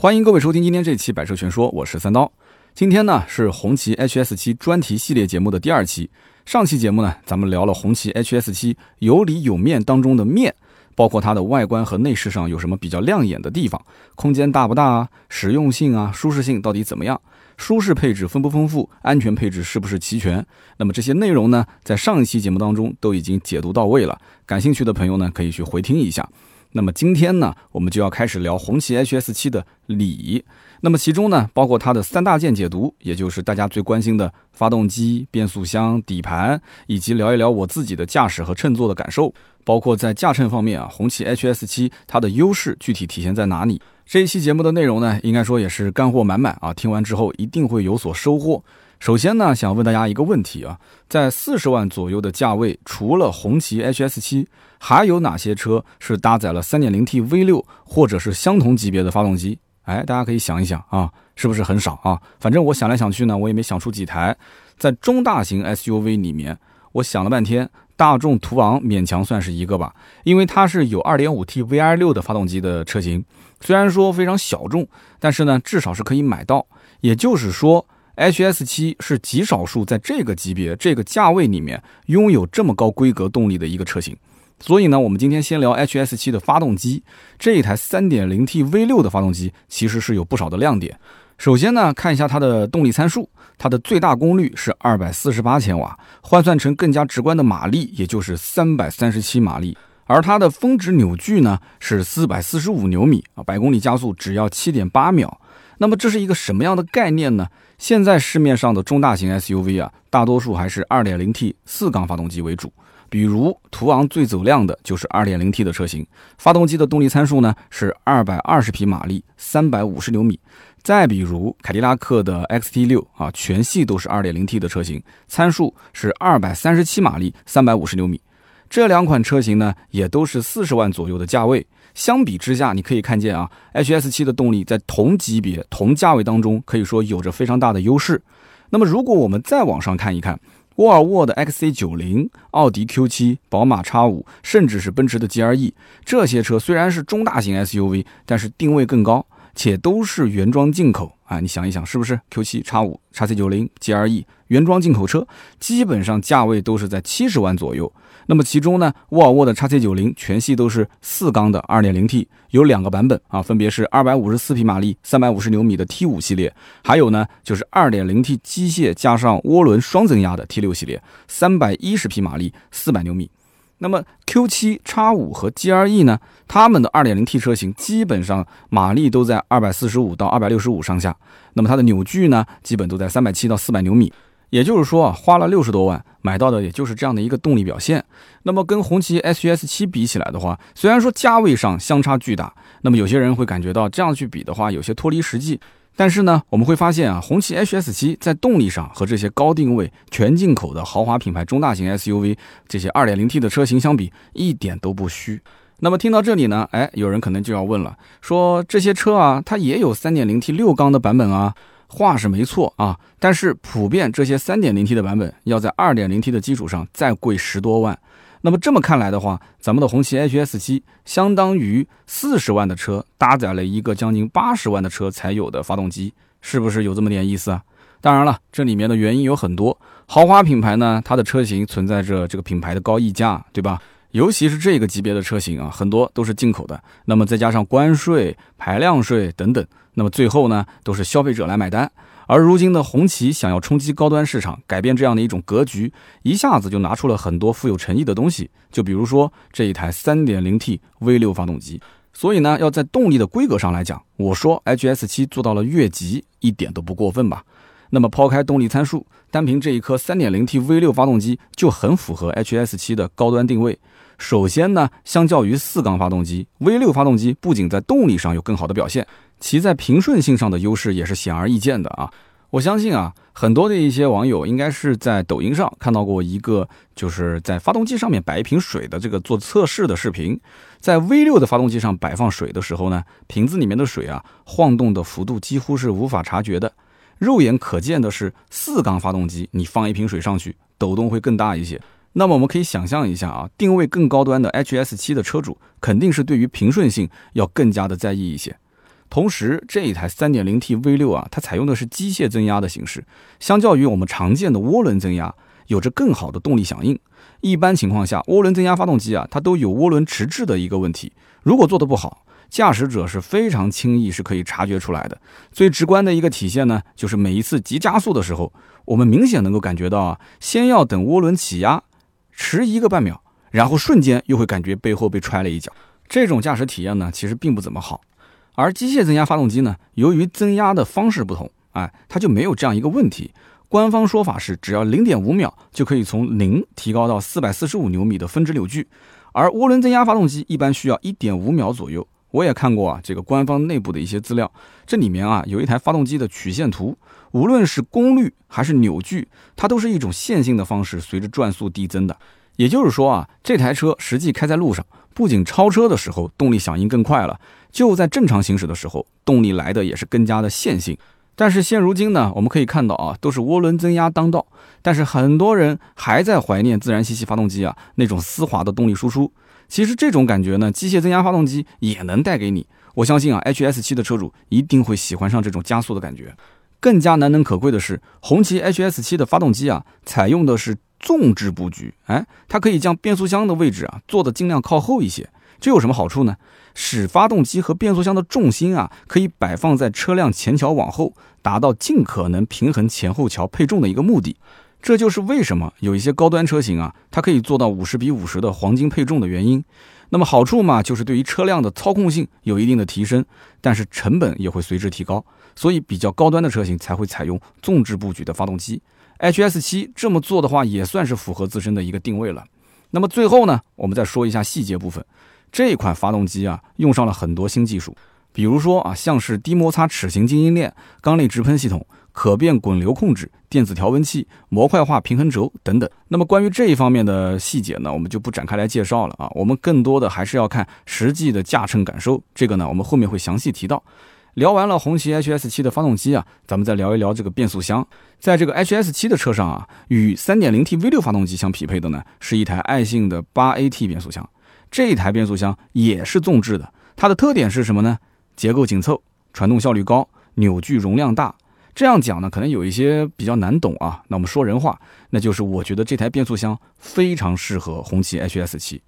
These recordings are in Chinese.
欢迎各位收听今天这期《百车全说》，我是三刀。今天呢是红旗 HS7 专题系列节目的第二期。上期节目呢，咱们聊了红旗 HS7 有里有面当中的面，包括它的外观和内饰上有什么比较亮眼的地方，空间大不大啊，实用性啊，舒适性到底怎么样，舒适配置丰不丰富，安全配置是不是齐全？那么这些内容呢，在上一期节目当中都已经解读到位了。感兴趣的朋友呢，可以去回听一下。那么今天呢，我们就要开始聊红旗 HS7 的里。那么其中呢，包括它的三大件解读，也就是大家最关心的发动机、变速箱、底盘，以及聊一聊我自己的驾驶和乘坐的感受。包括在驾乘方面啊，红旗 HS7 它的优势具体体现在哪里？这一期节目的内容呢，应该说也是干货满满啊！听完之后一定会有所收获。首先呢，想问大家一个问题啊，在四十万左右的价位，除了红旗 HS7，还有哪些车是搭载了 3.0T V6 或者是相同级别的发动机？哎，大家可以想一想啊，是不是很少啊？反正我想来想去呢，我也没想出几台。在中大型 SUV 里面，我想了半天，大众途昂勉强算是一个吧，因为它是有 2.5T VI6 的发动机的车型，虽然说非常小众，但是呢，至少是可以买到。也就是说。HS7 是极少数在这个级别、这个价位里面拥有这么高规格动力的一个车型，所以呢，我们今天先聊 HS7 的发动机。这一台 3.0T V6 的发动机其实是有不少的亮点。首先呢，看一下它的动力参数，它的最大功率是248千瓦，换算成更加直观的马力，也就是337马力。而它的峰值扭矩呢是445牛米啊，百公里加速只要7.8秒。那么这是一个什么样的概念呢？现在市面上的中大型 SUV 啊，大多数还是 2.0T 四缸发动机为主，比如途昂最走量的就是 2.0T 的车型，发动机的动力参数呢是220匹马力，350牛米。再比如凯迪拉克的 XT6 啊，全系都是 2.0T 的车型，参数是237马力，350牛米。这两款车型呢，也都是四十万左右的价位。相比之下，你可以看见啊，H S 七的动力在同级别、同价位当中，可以说有着非常大的优势。那么，如果我们再往上看一看，沃尔沃的 X C 九零、奥迪 Q 七、宝马 X 五甚至是奔驰的 G R E，这些车虽然是中大型 SUV，但是定位更高，且都是原装进口啊。你想一想，是不是 Q7、X5、XC90、GLE 原装进口车，基本上价位都是在七十万左右。那么其中呢，沃尔沃的 x C 九零全系都是四缸的 2.0T，有两个版本啊，分别是254匹马力、350牛米的 T5 系列，还有呢就是 2.0T 机械加上涡轮双增压的 T6 系列，310匹马力、400牛米。那么 Q7、X5 和 G R E 呢，它们的 2.0T 车型基本上马力都在245到265上下，那么它的扭矩呢，基本都在370到400牛米。也就是说啊，花了六十多万买到的，也就是这样的一个动力表现。那么跟红旗 HS7 比起来的话，虽然说价位上相差巨大，那么有些人会感觉到这样去比的话有些脱离实际。但是呢，我们会发现啊，红旗 HS7 在动力上和这些高定位、全进口的豪华品牌中大型 SUV 这些 2.0T 的车型相比，一点都不虚。那么听到这里呢，哎，有人可能就要问了，说这些车啊，它也有 3.0T 六缸的版本啊。话是没错啊，但是普遍这些 3.0T 的版本要在 2.0T 的基础上再贵十多万。那么这么看来的话，咱们的红旗 HS7 相当于四十万的车搭载了一个将近八十万的车才有的发动机，是不是有这么点意思啊？当然了，这里面的原因有很多。豪华品牌呢，它的车型存在着这个品牌的高溢价，对吧？尤其是这个级别的车型啊，很多都是进口的。那么再加上关税、排量税等等。那么最后呢，都是消费者来买单。而如今的红旗想要冲击高端市场，改变这样的一种格局，一下子就拿出了很多富有诚意的东西。就比如说这一台 3.0T V6 发动机。所以呢，要在动力的规格上来讲，我说 HS7 做到了越级，一点都不过分吧？那么抛开动力参数，单凭这一颗 3.0T V6 发动机就很符合 HS7 的高端定位。首先呢，相较于四缸发动机，V6 发动机不仅在动力上有更好的表现。其在平顺性上的优势也是显而易见的啊！我相信啊，很多的一些网友应该是在抖音上看到过一个，就是在发动机上面摆一瓶水的这个做测试的视频。在 V6 的发动机上摆放水的时候呢，瓶子里面的水啊晃动的幅度几乎是无法察觉的。肉眼可见的是，四缸发动机你放一瓶水上去，抖动会更大一些。那么我们可以想象一下啊，定位更高端的 HS7 的车主肯定是对于平顺性要更加的在意一些。同时，这一台 3.0T V6 啊，它采用的是机械增压的形式，相较于我们常见的涡轮增压，有着更好的动力响应。一般情况下，涡轮增压发动机啊，它都有涡轮迟滞的一个问题。如果做的不好，驾驶者是非常轻易是可以察觉出来的。最直观的一个体现呢，就是每一次急加速的时候，我们明显能够感觉到啊，先要等涡轮起压，迟一个半秒，然后瞬间又会感觉背后被踹了一脚。这种驾驶体验呢，其实并不怎么好。而机械增压发动机呢，由于增压的方式不同，哎，它就没有这样一个问题。官方说法是，只要零点五秒就可以从零提高到四百四十五牛米的峰值扭矩，而涡轮增压发动机一般需要一点五秒左右。我也看过啊，这个官方内部的一些资料，这里面啊有一台发动机的曲线图，无论是功率还是扭矩，它都是一种线性的方式，随着转速递增的。也就是说啊，这台车实际开在路上，不仅超车的时候动力响应更快了，就在正常行驶的时候，动力来的也是更加的线性。但是现如今呢，我们可以看到啊，都是涡轮增压当道，但是很多人还在怀念自然吸气发动机啊那种丝滑的动力输出。其实这种感觉呢，机械增压发动机也能带给你。我相信啊，HS7 的车主一定会喜欢上这种加速的感觉。更加难能可贵的是，红旗 HS7 的发动机啊，采用的是纵置布局，哎，它可以将变速箱的位置啊做的尽量靠后一些。这有什么好处呢？使发动机和变速箱的重心啊，可以摆放在车辆前桥往后，达到尽可能平衡前后桥配重的一个目的。这就是为什么有一些高端车型啊，它可以做到五十比五十的黄金配重的原因。那么好处嘛，就是对于车辆的操控性有一定的提升，但是成本也会随之提高。所以比较高端的车型才会采用纵置布局的发动机。HS7 这么做的话，也算是符合自身的一个定位了。那么最后呢，我们再说一下细节部分。这款发动机啊，用上了很多新技术，比如说啊，像是低摩擦齿形静音链、缸内直喷系统、可变滚流控制、电子调温器、模块化平衡轴等等。那么关于这一方面的细节呢，我们就不展开来介绍了啊。我们更多的还是要看实际的驾乘感受，这个呢，我们后面会详细提到。聊完了红旗 HS7 的发动机啊，咱们再聊一聊这个变速箱。在这个 HS7 的车上啊，与 3.0T V6 发动机相匹配的呢，是一台爱信的 8AT 变速箱。这一台变速箱也是纵置的，它的特点是什么呢？结构紧凑，传动效率高，扭矩容量大。这样讲呢，可能有一些比较难懂啊。那我们说人话，那就是我觉得这台变速箱非常适合红旗 HS7。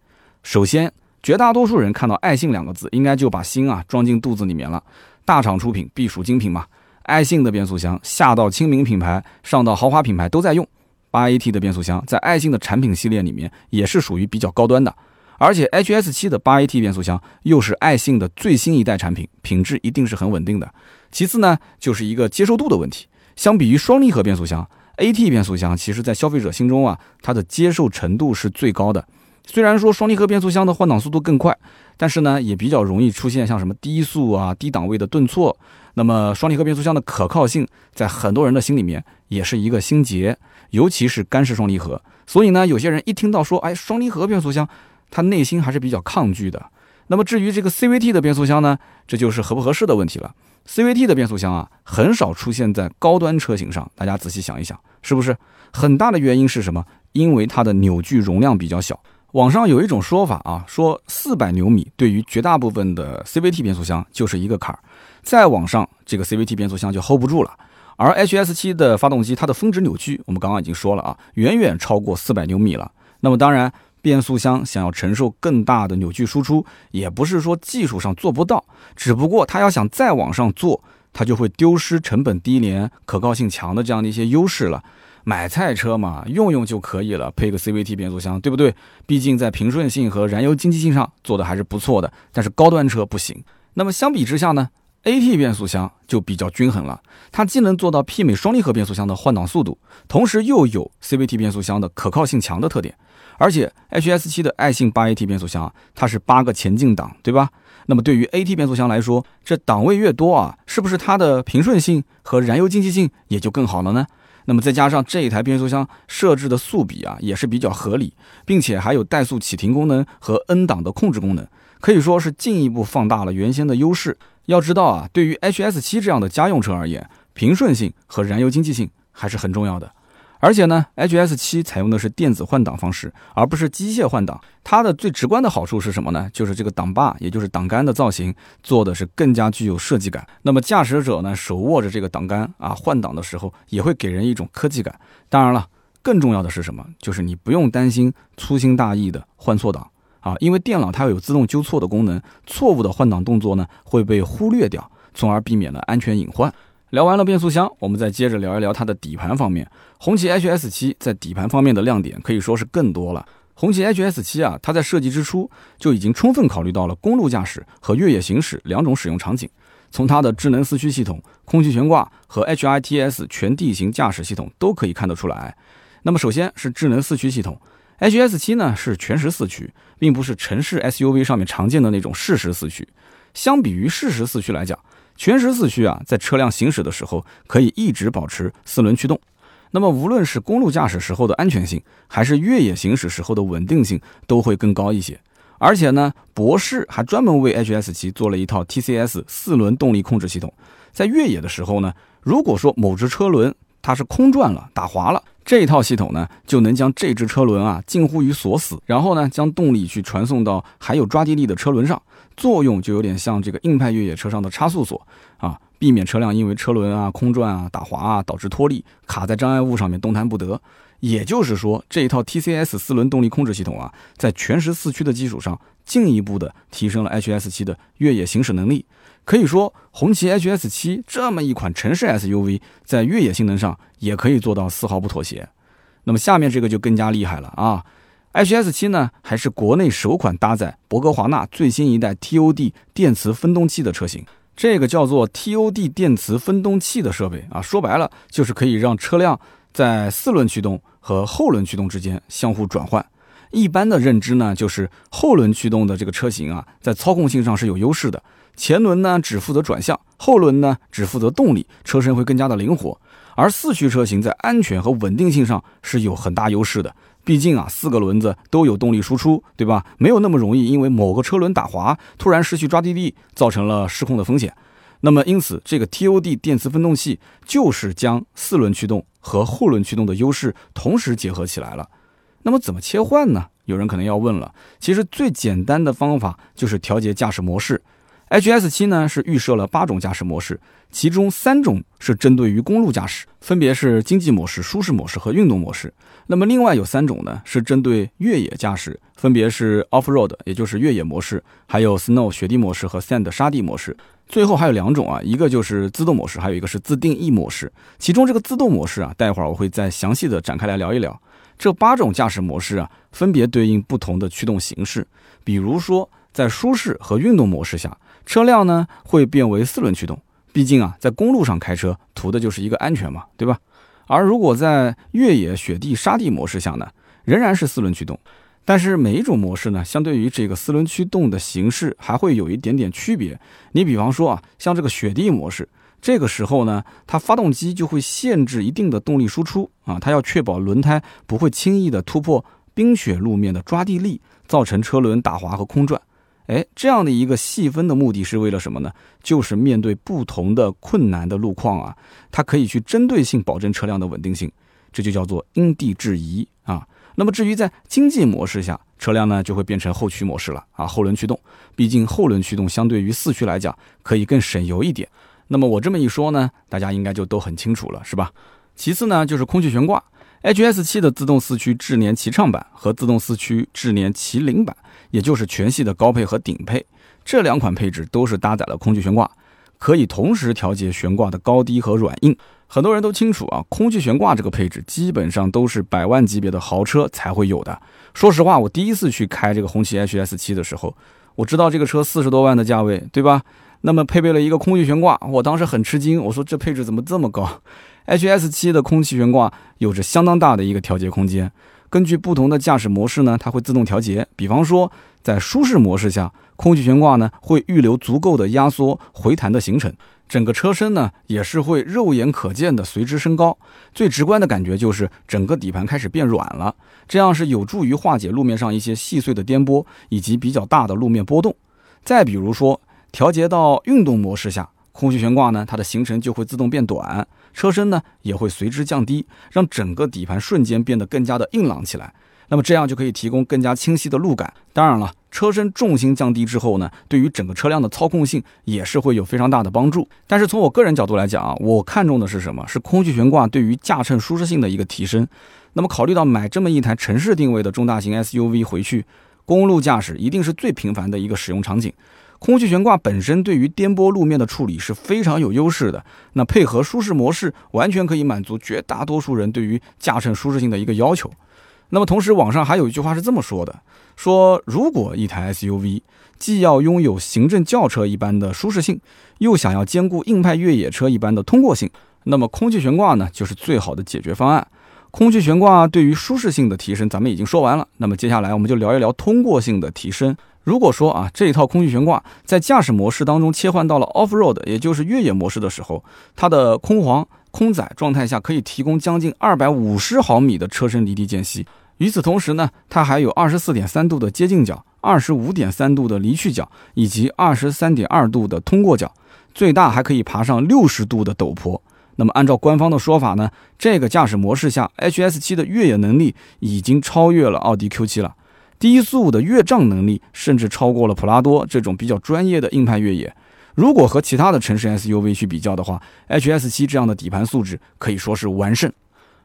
首先，绝大多数人看到爱信两个字，应该就把心啊装进肚子里面了。大厂出品必属精品嘛。爱信的变速箱下到亲民品牌，上到豪华品牌都在用。八 AT 的变速箱在爱信的产品系列里面也是属于比较高端的。而且 HS7 的八 AT 变速箱又是爱信的最新一代产品，品质一定是很稳定的。其次呢，就是一个接受度的问题。相比于双离合变速箱，AT 变速箱其实在消费者心中啊，它的接受程度是最高的。虽然说双离合变速箱的换挡速度更快，但是呢，也比较容易出现像什么低速啊、低档位的顿挫。那么双离合变速箱的可靠性，在很多人的心里面也是一个心结，尤其是干式双离合。所以呢，有些人一听到说，哎，双离合变速箱。他内心还是比较抗拒的。那么至于这个 CVT 的变速箱呢，这就是合不合适的问题了。CVT 的变速箱啊，很少出现在高端车型上。大家仔细想一想，是不是？很大的原因是什么？因为它的扭矩容量比较小。网上有一种说法啊，说四百牛米对于绝大部分的 CVT 变速箱就是一个坎儿，再往上这个 CVT 变速箱就 hold 不住了。而 HS7 的发动机，它的峰值扭矩我们刚刚已经说了啊，远远超过四百牛米了。那么当然。变速箱想要承受更大的扭矩输出，也不是说技术上做不到，只不过它要想再往上做，它就会丢失成本低廉、可靠性强的这样的一些优势了。买菜车嘛，用用就可以了，配个 CVT 变速箱，对不对？毕竟在平顺性和燃油经济性上做的还是不错的。但是高端车不行。那么相比之下呢，AT 变速箱就比较均衡了，它既能做到媲美双离合变速箱的换挡速度，同时又有 CVT 变速箱的可靠性强的特点。而且 HS7 的爱信八 AT 变速箱啊，它是八个前进档，对吧？那么对于 AT 变速箱来说，这档位越多啊，是不是它的平顺性和燃油经济性也就更好了呢？那么再加上这一台变速箱设置的速比啊，也是比较合理，并且还有怠速启停功能和 N 档的控制功能，可以说是进一步放大了原先的优势。要知道啊，对于 HS7 这样的家用车而言，平顺性和燃油经济性还是很重要的。而且呢，HS 七采用的是电子换挡方式，而不是机械换挡。它的最直观的好处是什么呢？就是这个挡把，也就是挡杆的造型做的是更加具有设计感。那么驾驶者呢，手握着这个挡杆啊，换挡的时候也会给人一种科技感。当然了，更重要的是什么？就是你不用担心粗心大意的换错档啊，因为电脑它有自动纠错的功能，错误的换挡动作呢会被忽略掉，从而避免了安全隐患。聊完了变速箱，我们再接着聊一聊它的底盘方面。红旗 HS 七在底盘方面的亮点可以说是更多了。红旗 HS 七啊，它在设计之初就已经充分考虑到了公路驾驶和越野行驶两种使用场景。从它的智能四驱系统、空气悬挂和 HITS 全地形驾驶系统都可以看得出来。那么首先是智能四驱系统，HS 七呢是全时四驱，并不是城市 SUV 上面常见的那种适时四驱。相比于适时四驱来讲，全时四驱啊，在车辆行驶的时候可以一直保持四轮驱动，那么无论是公路驾驶时候的安全性，还是越野行驶时候的稳定性，都会更高一些。而且呢，博世还专门为 HS 七做了一套 TCS 四轮动力控制系统，在越野的时候呢，如果说某只车轮它是空转了、打滑了，这一套系统呢就能将这只车轮啊近乎于锁死，然后呢将动力去传送到还有抓地力的车轮上。作用就有点像这个硬派越野车上的差速锁啊，避免车辆因为车轮啊空转啊打滑啊导致脱力卡在障碍物上面动弹不得。也就是说，这一套 TCS 四轮动力控制系统啊，在全时四驱的基础上，进一步的提升了 HS 七的越野行驶能力。可以说，红旗 HS 七这么一款城市 SUV，在越野性能上也可以做到丝毫不妥协。那么下面这个就更加厉害了啊！HS 七呢，还是国内首款搭载博格华纳最新一代 TOD 电磁分动器的车型。这个叫做 TOD 电磁分动器的设备啊，说白了就是可以让车辆在四轮驱动和后轮驱动之间相互转换。一般的认知呢，就是后轮驱动的这个车型啊，在操控性上是有优势的，前轮呢只负责转向，后轮呢只负责动力，车身会更加的灵活。而四驱车型在安全和稳定性上是有很大优势的。毕竟啊，四个轮子都有动力输出，对吧？没有那么容易因为某个车轮打滑，突然失去抓地力，造成了失控的风险。那么，因此这个 TOD 电磁分动器就是将四轮驱动和后轮驱动的优势同时结合起来了。那么怎么切换呢？有人可能要问了。其实最简单的方法就是调节驾驶模式。HS 七呢是预设了八种驾驶模式，其中三种是针对于公路驾驶，分别是经济模式、舒适模式和运动模式。那么另外有三种呢是针对越野驾驶，分别是 Off Road，也就是越野模式，还有 Snow 雪地模式和 Sand 沙地模式。最后还有两种啊，一个就是自动模式，还有一个是自定义模式。其中这个自动模式啊，待会儿我会再详细的展开来聊一聊。这八种驾驶模式啊，分别对应不同的驱动形式。比如说在舒适和运动模式下。车辆呢会变为四轮驱动，毕竟啊，在公路上开车图的就是一个安全嘛，对吧？而如果在越野、雪地、沙地模式下呢，仍然是四轮驱动，但是每一种模式呢，相对于这个四轮驱动的形式还会有一点点区别。你比方说啊，像这个雪地模式，这个时候呢，它发动机就会限制一定的动力输出啊，它要确保轮胎不会轻易的突破冰雪路面的抓地力，造成车轮打滑和空转。哎，这样的一个细分的目的是为了什么呢？就是面对不同的困难的路况啊，它可以去针对性保证车辆的稳定性，这就叫做因地制宜啊。那么至于在经济模式下，车辆呢就会变成后驱模式了啊，后轮驱动。毕竟后轮驱动相对于四驱来讲，可以更省油一点。那么我这么一说呢，大家应该就都很清楚了，是吧？其次呢，就是空气悬挂，HS 七的自动四驱智联齐畅版和自动四驱智联麒麟版。也就是全系的高配和顶配这两款配置都是搭载了空气悬挂，可以同时调节悬挂的高低和软硬。很多人都清楚啊，空气悬挂这个配置基本上都是百万级别的豪车才会有的。说实话，我第一次去开这个红旗 HS 七的时候，我知道这个车四十多万的价位，对吧？那么配备了一个空气悬挂，我当时很吃惊，我说这配置怎么这么高？HS 七的空气悬挂有着相当大的一个调节空间。根据不同的驾驶模式呢，它会自动调节。比方说，在舒适模式下，空气悬挂呢会预留足够的压缩回弹的行程，整个车身呢也是会肉眼可见的随之升高。最直观的感觉就是整个底盘开始变软了，这样是有助于化解路面上一些细碎的颠簸以及比较大的路面波动。再比如说，调节到运动模式下，空气悬挂呢，它的行程就会自动变短，车身呢也会随之降低，让整个底盘瞬间变得更加的硬朗起来。那么这样就可以提供更加清晰的路感。当然了，车身重心降低之后呢，对于整个车辆的操控性也是会有非常大的帮助。但是从我个人角度来讲啊，我看中的是什么？是空气悬挂对于驾乘舒适性的一个提升。那么考虑到买这么一台城市定位的中大型 SUV 回去，公路驾驶一定是最频繁的一个使用场景。空气悬挂本身对于颠簸路面的处理是非常有优势的。那配合舒适模式，完全可以满足绝大多数人对于驾乘舒适性的一个要求。那么同时，网上还有一句话是这么说的：说如果一台 SUV 既要拥有行政轿车一般的舒适性，又想要兼顾硬派越野车一般的通过性，那么空气悬挂呢就是最好的解决方案。空气悬挂对于舒适性的提升，咱们已经说完了。那么接下来我们就聊一聊通过性的提升。如果说啊这一套空气悬挂在驾驶模式当中切换到了 Off Road，也就是越野模式的时候，它的空簧空载状态下可以提供将近二百五十毫米的车身离地间隙。与此同时呢，它还有二十四点三度的接近角，二十五点三度的离去角，以及二十三点二度的通过角，最大还可以爬上六十度的陡坡。那么按照官方的说法呢，这个驾驶模式下，HS7 的越野能力已经超越了奥迪 Q7 了，低速的越障能力甚至超过了普拉多这种比较专业的硬派越野。如果和其他的城市 SUV 去比较的话，HS7 这样的底盘素质可以说是完胜。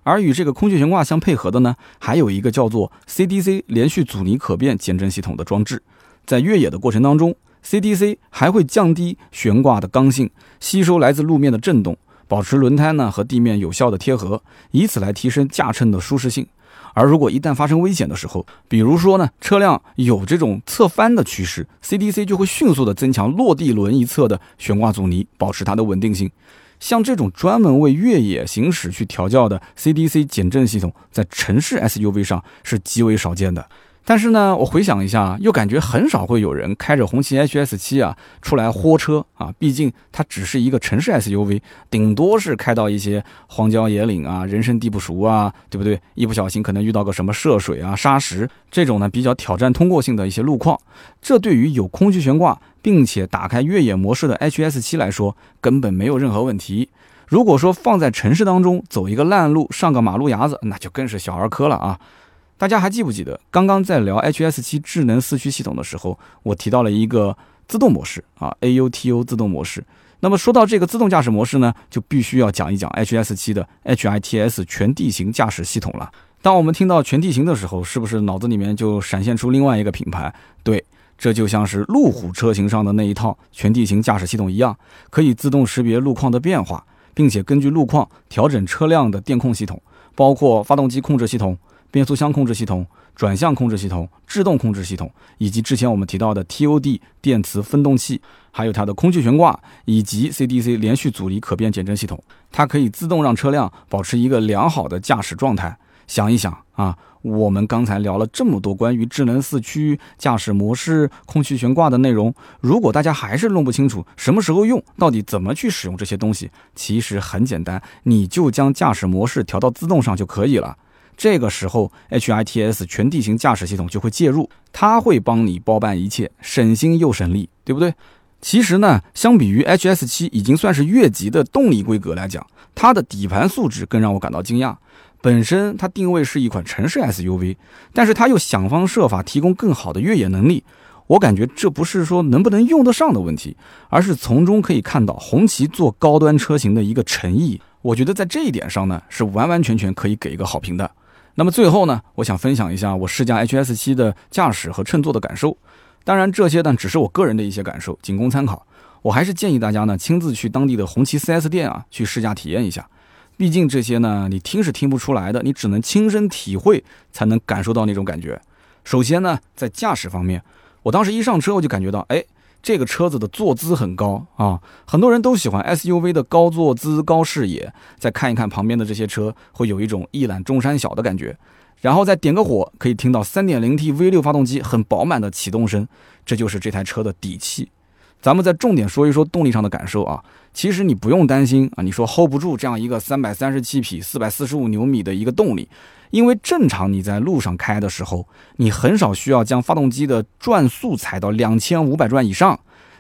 而与这个空气悬挂相配合的呢，还有一个叫做 CDC 连续阻尼可变减震系统的装置。在越野的过程当中，CDC 还会降低悬挂的刚性，吸收来自路面的震动，保持轮胎呢和地面有效的贴合，以此来提升驾乘的舒适性。而如果一旦发生危险的时候，比如说呢车辆有这种侧翻的趋势，CDC 就会迅速的增强落地轮一侧的悬挂阻尼，保持它的稳定性。像这种专门为越野行驶去调教的 CDC 减震系统，在城市 SUV 上是极为少见的。但是呢，我回想一下，又感觉很少会有人开着红旗 HS7 啊出来豁车啊。毕竟它只是一个城市 SUV，顶多是开到一些荒郊野岭啊、人生地不熟啊，对不对？一不小心可能遇到个什么涉水啊、沙石这种呢比较挑战通过性的一些路况，这对于有空气悬挂并且打开越野模式的 HS7 来说，根本没有任何问题。如果说放在城市当中走一个烂路、上个马路牙子，那就更是小儿科了啊。大家还记不记得刚刚在聊 HS7 智能四驱系统的时候，我提到了一个自动模式啊，AUTO 自动模式。那么说到这个自动驾驶模式呢，就必须要讲一讲 HS7 的 HITS 全地形驾驶系统了。当我们听到全地形的时候，是不是脑子里面就闪现出另外一个品牌？对，这就像是路虎车型上的那一套全地形驾驶系统一样，可以自动识别路况的变化，并且根据路况调整车辆的电控系统，包括发动机控制系统。变速箱控制系统、转向控制系统、制动控制系统，以及之前我们提到的 TOD 电磁分动器，还有它的空气悬挂以及 CDC 连续阻尼可变减震系统，它可以自动让车辆保持一个良好的驾驶状态。想一想啊，我们刚才聊了这么多关于智能四驱、驾驶模式、空气悬挂的内容，如果大家还是弄不清楚什么时候用，到底怎么去使用这些东西，其实很简单，你就将驾驶模式调到自动上就可以了。这个时候，HITS 全地形驾驶系统就会介入，它会帮你包办一切，省心又省力，对不对？其实呢，相比于 HS7 已经算是越级的动力规格来讲，它的底盘素质更让我感到惊讶。本身它定位是一款城市 SUV，但是它又想方设法提供更好的越野能力。我感觉这不是说能不能用得上的问题，而是从中可以看到红旗做高端车型的一个诚意。我觉得在这一点上呢，是完完全全可以给一个好评的。那么最后呢，我想分享一下我试驾 HS7 的驾驶和乘坐的感受。当然，这些呢只是我个人的一些感受，仅供参考。我还是建议大家呢亲自去当地的红旗 4S 店啊去试驾体验一下。毕竟这些呢你听是听不出来的，你只能亲身体会才能感受到那种感觉。首先呢，在驾驶方面，我当时一上车我就感觉到，哎。这个车子的坐姿很高啊，很多人都喜欢 SUV 的高坐姿、高视野。再看一看旁边的这些车，会有一种一览众山小的感觉。然后再点个火，可以听到 3.0T V6 发动机很饱满的启动声，这就是这台车的底气。咱们再重点说一说动力上的感受啊，其实你不用担心啊，你说 hold 不住这样一个337匹、445牛米的一个动力。因为正常你在路上开的时候，你很少需要将发动机的转速踩到两千五百转以上。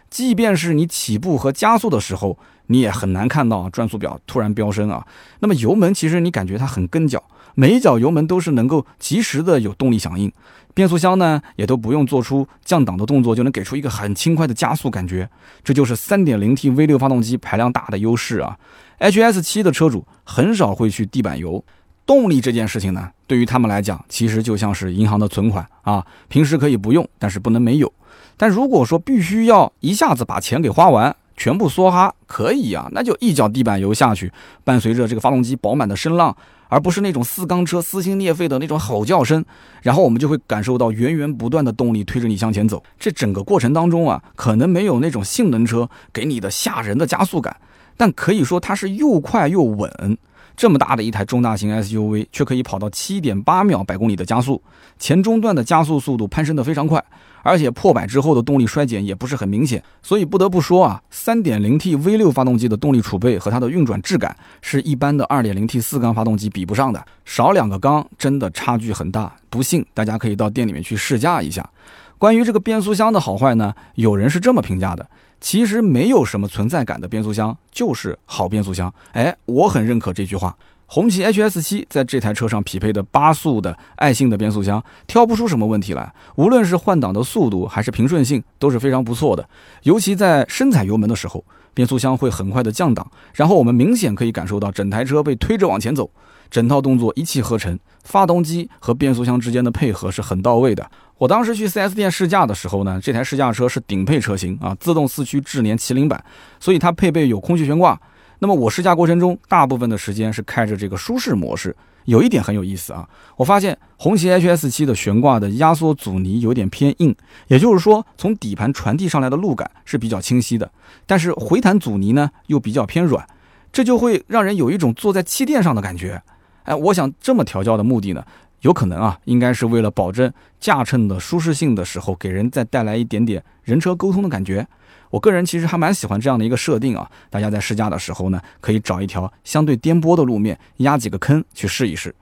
即便是你起步和加速的时候，你也很难看到转速表突然飙升啊。那么油门其实你感觉它很跟脚，每一脚油门都是能够及时的有动力响应。变速箱呢，也都不用做出降档的动作，就能给出一个很轻快的加速感觉。这就是 3.0T V6 发动机排量大的优势啊。HS7 的车主很少会去地板油，动力这件事情呢，对于他们来讲，其实就像是银行的存款啊，平时可以不用，但是不能没有。但如果说必须要一下子把钱给花完，全部梭哈，可以啊，那就一脚地板油下去，伴随着这个发动机饱满的声浪。而不是那种四缸车撕心裂肺的那种吼叫声，然后我们就会感受到源源不断的动力推着你向前走。这整个过程当中啊，可能没有那种性能车给你的吓人的加速感，但可以说它是又快又稳。这么大的一台中大型 SUV，却可以跑到七点八秒百公里的加速，前中段的加速速度攀升得非常快。而且破百之后的动力衰减也不是很明显，所以不得不说啊，3.0T V6 发动机的动力储备和它的运转质感是一般的 2.0T 四缸发动机比不上的，少两个缸真的差距很大。不信大家可以到店里面去试驾一下。关于这个变速箱的好坏呢，有人是这么评价的：其实没有什么存在感的变速箱就是好变速箱。哎，我很认可这句话。红旗 HS7 在这台车上匹配的八速的爱信的变速箱，挑不出什么问题来。无论是换挡的速度还是平顺性都是非常不错的。尤其在深踩油门的时候，变速箱会很快的降档，然后我们明显可以感受到整台车被推着往前走，整套动作一气呵成，发动机和变速箱之间的配合是很到位的。我当时去 4S 店试驾的时候呢，这台试驾车是顶配车型啊，自动四驱智联麒麟版，所以它配备有空气悬挂。那么我试驾过程中，大部分的时间是开着这个舒适模式。有一点很有意思啊，我发现红旗 HS7 的悬挂的压缩阻尼有点偏硬，也就是说从底盘传递上来的路感是比较清晰的，但是回弹阻尼呢又比较偏软，这就会让人有一种坐在气垫上的感觉。哎，我想这么调教的目的呢，有可能啊，应该是为了保证驾乘的舒适性的时候，给人再带来一点点人车沟通的感觉。我个人其实还蛮喜欢这样的一个设定啊，大家在试驾的时候呢，可以找一条相对颠簸的路面，压几个坑去试一试。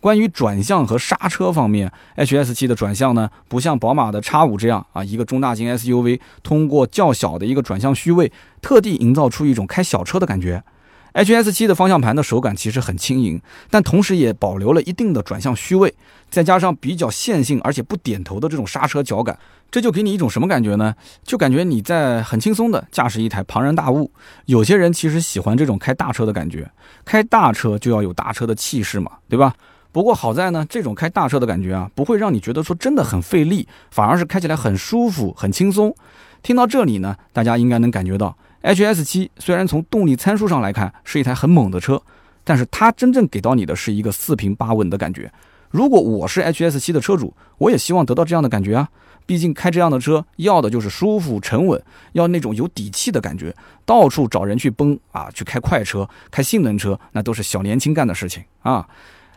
关于转向和刹车方面，HS7 的转向呢，不像宝马的 X5 这样啊，一个中大型 SUV 通过较小的一个转向虚位，特地营造出一种开小车的感觉。HS7 的方向盘的手感其实很轻盈，但同时也保留了一定的转向虚位，再加上比较线性而且不点头的这种刹车脚感，这就给你一种什么感觉呢？就感觉你在很轻松的驾驶一台庞然大物。有些人其实喜欢这种开大车的感觉，开大车就要有大车的气势嘛，对吧？不过好在呢，这种开大车的感觉啊，不会让你觉得说真的很费力，反而是开起来很舒服、很轻松。听到这里呢，大家应该能感觉到。HS7 虽然从动力参数上来看是一台很猛的车，但是它真正给到你的是一个四平八稳的感觉。如果我是 HS7 的车主，我也希望得到这样的感觉啊！毕竟开这样的车要的就是舒服沉稳，要那种有底气的感觉。到处找人去崩啊，去开快车、开性能车，那都是小年轻干的事情啊。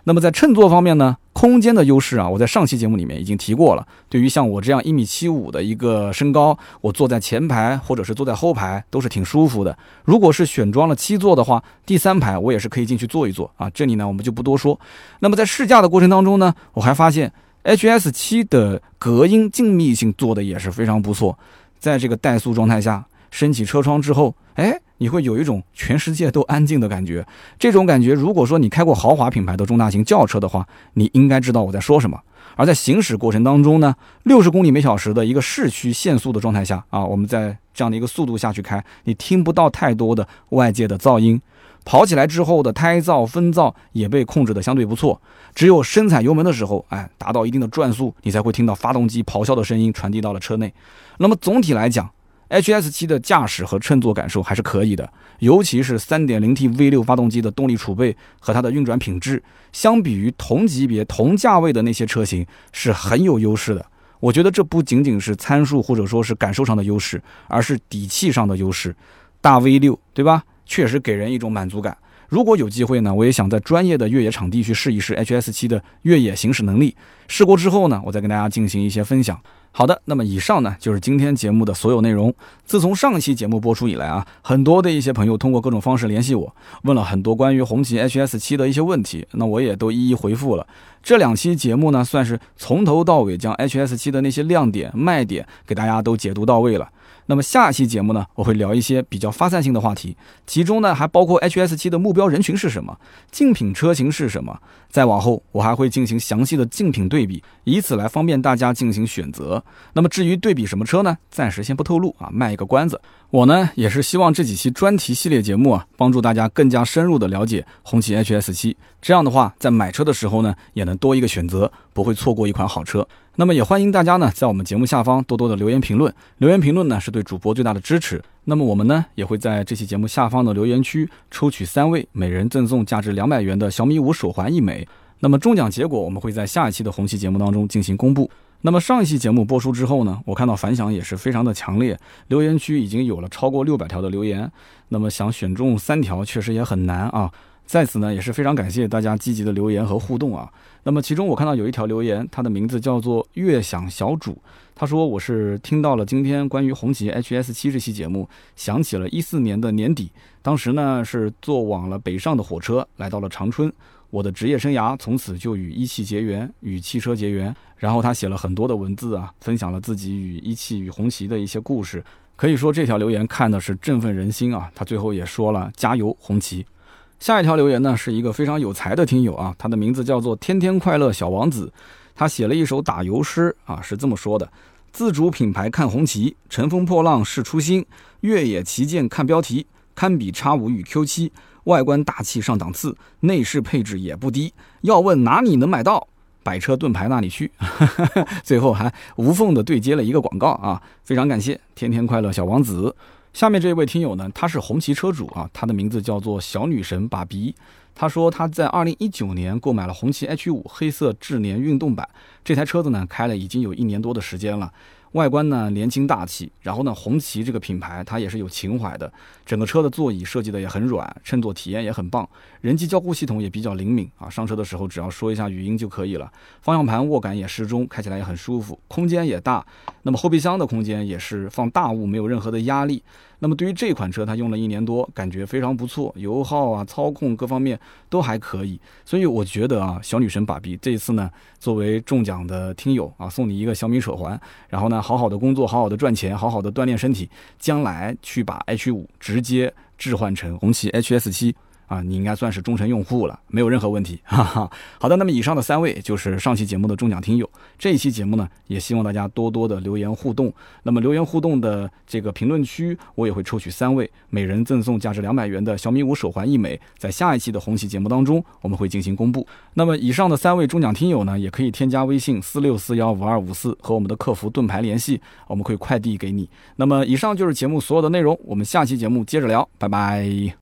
那么在乘坐方面呢，空间的优势啊，我在上期节目里面已经提过了。对于像我这样一米七五的一个身高，我坐在前排或者是坐在后排都是挺舒服的。如果是选装了七座的话，第三排我也是可以进去坐一坐啊。这里呢我们就不多说。那么在试驾的过程当中呢，我还发现 HS 七的隔音静谧性做的也是非常不错。在这个怠速状态下，升起车窗之后，哎。你会有一种全世界都安静的感觉，这种感觉，如果说你开过豪华品牌的中大型轿车的话，你应该知道我在说什么。而在行驶过程当中呢，六十公里每小时的一个市区限速的状态下啊，我们在这样的一个速度下去开，你听不到太多的外界的噪音，跑起来之后的胎噪、风噪也被控制的相对不错。只有深踩油门的时候，哎，达到一定的转速，你才会听到发动机咆哮的声音传递到了车内。那么总体来讲 H S 七的驾驶和乘坐感受还是可以的，尤其是 3.0T V6 发动机的动力储备和它的运转品质，相比于同级别同价位的那些车型是很有优势的。我觉得这不仅仅是参数或者说是感受上的优势，而是底气上的优势。大 V6 对吧？确实给人一种满足感。如果有机会呢，我也想在专业的越野场地去试一试 HS7 的越野行驶能力。试过之后呢，我再跟大家进行一些分享。好的，那么以上呢就是今天节目的所有内容。自从上期节目播出以来啊，很多的一些朋友通过各种方式联系我，问了很多关于红旗 HS7 的一些问题，那我也都一一回复了。这两期节目呢，算是从头到尾将 HS7 的那些亮点、卖点给大家都解读到位了。那么下期节目呢，我会聊一些比较发散性的话题，其中呢还包括 H S 七的目标人群是什么，竞品车型是什么。再往后，我还会进行详细的竞品对比，以此来方便大家进行选择。那么至于对比什么车呢？暂时先不透露啊，卖一个关子。我呢也是希望这几期专题系列节目啊，帮助大家更加深入的了解红旗 HS7，这样的话，在买车的时候呢，也能多一个选择，不会错过一款好车。那么也欢迎大家呢，在我们节目下方多多的留言评论，留言评论呢是对主播最大的支持。那么我们呢也会在这期节目下方的留言区抽取三位，每人赠送价值两百元的小米五手环一枚。那么中奖结果我们会在下一期的红旗节目当中进行公布。那么上一期节目播出之后呢，我看到反响也是非常的强烈，留言区已经有了超过六百条的留言。那么想选中三条确实也很难啊。在此呢，也是非常感谢大家积极的留言和互动啊。那么其中我看到有一条留言，它的名字叫做“悦享小主”。他说：“我是听到了今天关于红旗 HS 七这期节目，想起了一四年的年底，当时呢是坐往了北上的火车，来到了长春。我的职业生涯从此就与一汽结缘，与汽车结缘。然后他写了很多的文字啊，分享了自己与一汽与红旗的一些故事。可以说这条留言看的是振奋人心啊。他最后也说了：加油，红旗！”下一条留言呢，是一个非常有才的听友啊，他的名字叫做天天快乐小王子，他写了一首打油诗啊，是这么说的：自主品牌看红旗，乘风破浪是初心，越野旗舰看标题，堪比叉五与 Q 七，外观大气上档次，内饰配置也不低。要问哪里能买到，百车盾牌那里去。最后还无缝的对接了一个广告啊，非常感谢天天快乐小王子。下面这位听友呢，他是红旗车主啊，他的名字叫做小女神爸比。他说他在二零一九年购买了红旗 H 五黑色智联运动版，这台车子呢开了已经有一年多的时间了。外观呢年轻大气，然后呢红旗这个品牌它也是有情怀的，整个车的座椅设计的也很软，乘坐体验也很棒，人机交互系统也比较灵敏啊，上车的时候只要说一下语音就可以了。方向盘握感也适中，开起来也很舒服，空间也大，那么后备箱的空间也是放大物没有任何的压力。那么对于这款车，它用了一年多，感觉非常不错，油耗啊、操控各方面都还可以。所以我觉得啊，小女神爸比这一次呢，作为中奖的听友啊，送你一个小米手环，然后呢，好好的工作，好好的赚钱，好好的锻炼身体，将来去把 H 五直接置换成红旗 HS 七。啊，你应该算是忠诚用户了，没有任何问题。哈哈。好的，那么以上的三位就是上期节目的中奖听友。这一期节目呢，也希望大家多多的留言互动。那么留言互动的这个评论区，我也会抽取三位，每人赠送价值两百元的小米五手环一枚。在下一期的红旗节目当中，我们会进行公布。那么以上的三位中奖听友呢，也可以添加微信四六四幺五二五四和我们的客服盾牌联系，我们会快递给你。那么以上就是节目所有的内容，我们下期节目接着聊，拜拜。